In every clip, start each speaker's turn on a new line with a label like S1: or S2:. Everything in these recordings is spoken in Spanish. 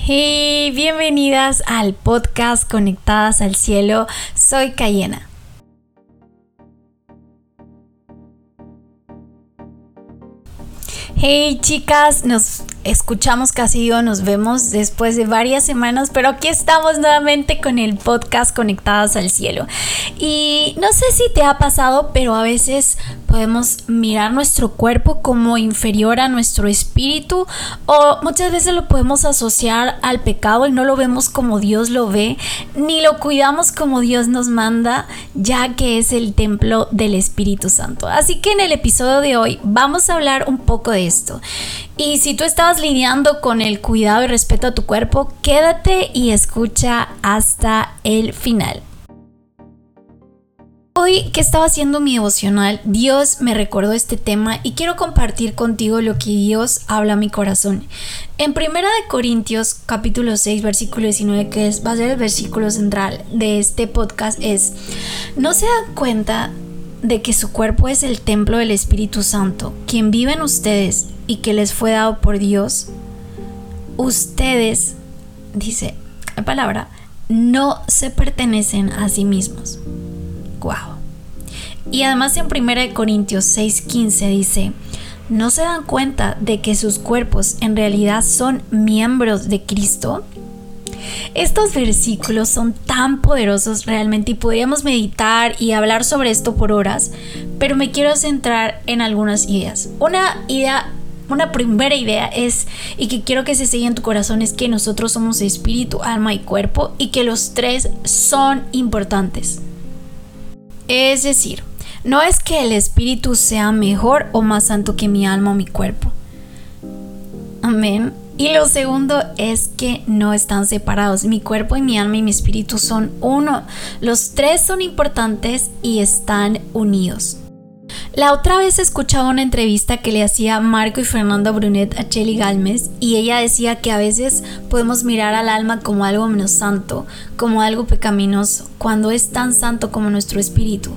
S1: Hey, bienvenidas al podcast Conectadas al Cielo. Soy Cayena. Hey chicas, nos escuchamos casi o nos vemos después de varias semanas, pero aquí estamos nuevamente con el podcast Conectadas al Cielo. Y no sé si te ha pasado, pero a veces podemos mirar nuestro cuerpo como inferior a nuestro espíritu o muchas veces lo podemos asociar al pecado y no lo vemos como Dios lo ve, ni lo cuidamos como Dios nos manda, ya que es el templo del Espíritu Santo. Así que en el episodio de hoy vamos a hablar un poco de esto. Y si tú estabas lidiando con el cuidado y respeto a tu cuerpo, quédate y escucha hasta el final. Hoy que estaba haciendo mi devocional, Dios me recordó este tema y quiero compartir contigo lo que Dios habla a mi corazón. En Primera de Corintios capítulo 6 versículo 19, que es, va a ser el versículo central de este podcast, es, ¿no se dan cuenta de que su cuerpo es el templo del Espíritu Santo, quien vive en ustedes y que les fue dado por Dios? Ustedes, dice la palabra, no se pertenecen a sí mismos Wow. Y además en 1 Corintios 6:15 dice, ¿no se dan cuenta de que sus cuerpos en realidad son miembros de Cristo? Estos versículos son tan poderosos realmente y podríamos meditar y hablar sobre esto por horas, pero me quiero centrar en algunas ideas. Una idea, una primera idea es, y que quiero que se selle en tu corazón, es que nosotros somos espíritu, alma y cuerpo y que los tres son importantes. Es decir, no es que el espíritu sea mejor o más santo que mi alma o mi cuerpo. Amén. Y lo segundo es que no están separados. Mi cuerpo y mi alma y mi espíritu son uno. Los tres son importantes y están unidos. La otra vez escuchaba una entrevista que le hacía Marco y Fernando Brunet a Chelly Galmes y ella decía que a veces podemos mirar al alma como algo menos santo, como algo pecaminoso, cuando es tan santo como nuestro espíritu.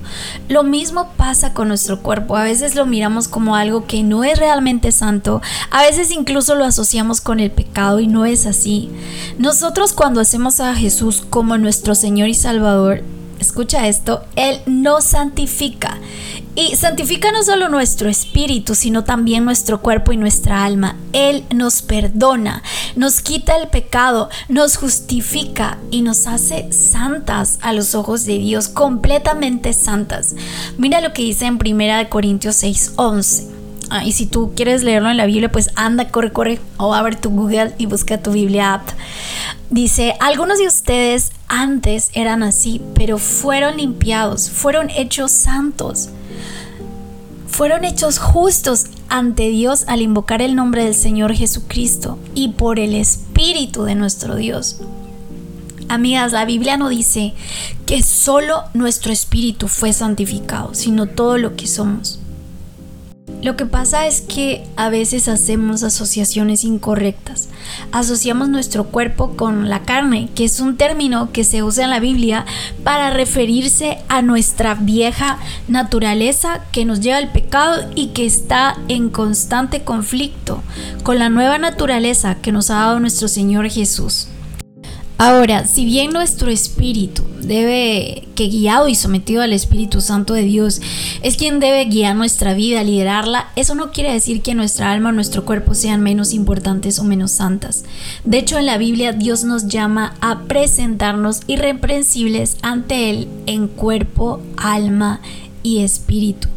S1: Lo mismo pasa con nuestro cuerpo, a veces lo miramos como algo que no es realmente santo, a veces incluso lo asociamos con el pecado y no es así. Nosotros cuando hacemos a Jesús como nuestro Señor y Salvador, escucha esto, Él nos santifica. Y santifica no solo nuestro espíritu, sino también nuestro cuerpo y nuestra alma. Él nos perdona, nos quita el pecado, nos justifica y nos hace santas a los ojos de Dios, completamente santas. Mira lo que dice en 1 Corintios 6, 11. Ah, y si tú quieres leerlo en la Biblia, pues anda, corre, corre, o abre tu Google y busca tu Biblia app. Dice, algunos de ustedes antes eran así, pero fueron limpiados, fueron hechos santos fueron hechos justos ante Dios al invocar el nombre del Señor Jesucristo y por el Espíritu de nuestro Dios. Amigas, la Biblia no dice que solo nuestro espíritu fue santificado, sino todo lo que somos. Lo que pasa es que a veces hacemos asociaciones incorrectas. Asociamos nuestro cuerpo con la carne, que es un término que se usa en la Biblia para referirse a nuestra vieja naturaleza que nos lleva al pecado y que está en constante conflicto con la nueva naturaleza que nos ha dado nuestro Señor Jesús. Ahora, si bien nuestro espíritu debe, que guiado y sometido al Espíritu Santo de Dios, es quien debe guiar nuestra vida, liderarla, eso no quiere decir que nuestra alma o nuestro cuerpo sean menos importantes o menos santas. De hecho, en la Biblia Dios nos llama a presentarnos irreprensibles ante Él en cuerpo, alma y espíritu.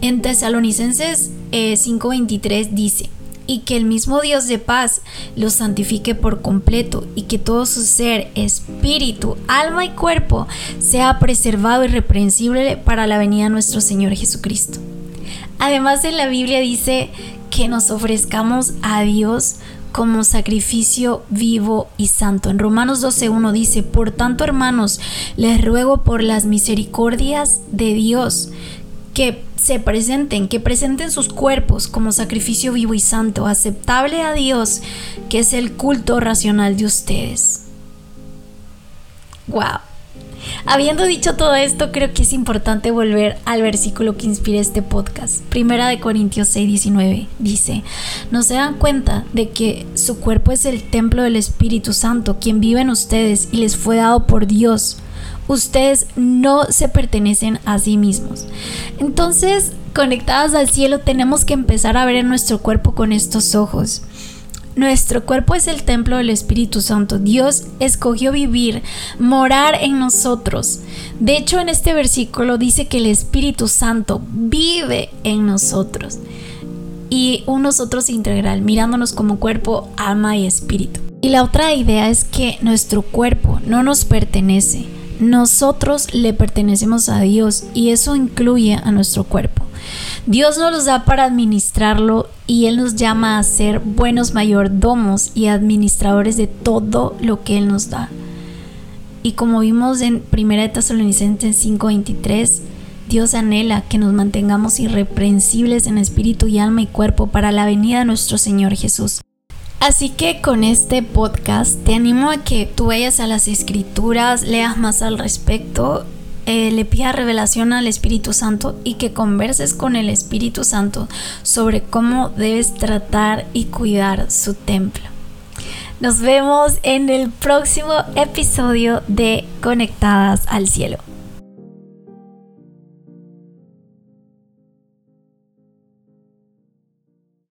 S1: En Tesalonicenses 5:23 eh, dice, y que el mismo Dios de paz los santifique por completo y que todo su ser, espíritu, alma y cuerpo sea preservado y reprensible para la venida de nuestro Señor Jesucristo. Además en la Biblia dice que nos ofrezcamos a Dios como sacrificio vivo y santo. En Romanos 12.1 dice, por tanto hermanos, les ruego por las misericordias de Dios que se presenten, que presenten sus cuerpos como sacrificio vivo y santo, aceptable a Dios, que es el culto racional de ustedes. Wow. Habiendo dicho todo esto, creo que es importante volver al versículo que inspira este podcast. Primera de Corintios 6, 19 dice, ¿no se dan cuenta de que su cuerpo es el templo del Espíritu Santo, quien vive en ustedes y les fue dado por Dios? Ustedes no se pertenecen a sí mismos. Entonces, conectadas al cielo, tenemos que empezar a ver en nuestro cuerpo con estos ojos. Nuestro cuerpo es el templo del Espíritu Santo. Dios escogió vivir, morar en nosotros. De hecho, en este versículo dice que el Espíritu Santo vive en nosotros. Y un nosotros integral, mirándonos como cuerpo, alma y espíritu. Y la otra idea es que nuestro cuerpo no nos pertenece. Nosotros le pertenecemos a Dios y eso incluye a nuestro cuerpo. Dios nos los da para administrarlo y Él nos llama a ser buenos mayordomos y administradores de todo lo que Él nos da. Y como vimos en 1 Tesalonicenses 5:23, Dios anhela que nos mantengamos irreprensibles en espíritu y alma y cuerpo para la venida de nuestro Señor Jesús. Así que con este podcast te animo a que tú vayas a las escrituras, leas más al respecto eh, le pida revelación al Espíritu Santo y que converses con el Espíritu Santo sobre cómo debes tratar y cuidar su templo. Nos vemos en el próximo episodio de Conectadas al Cielo.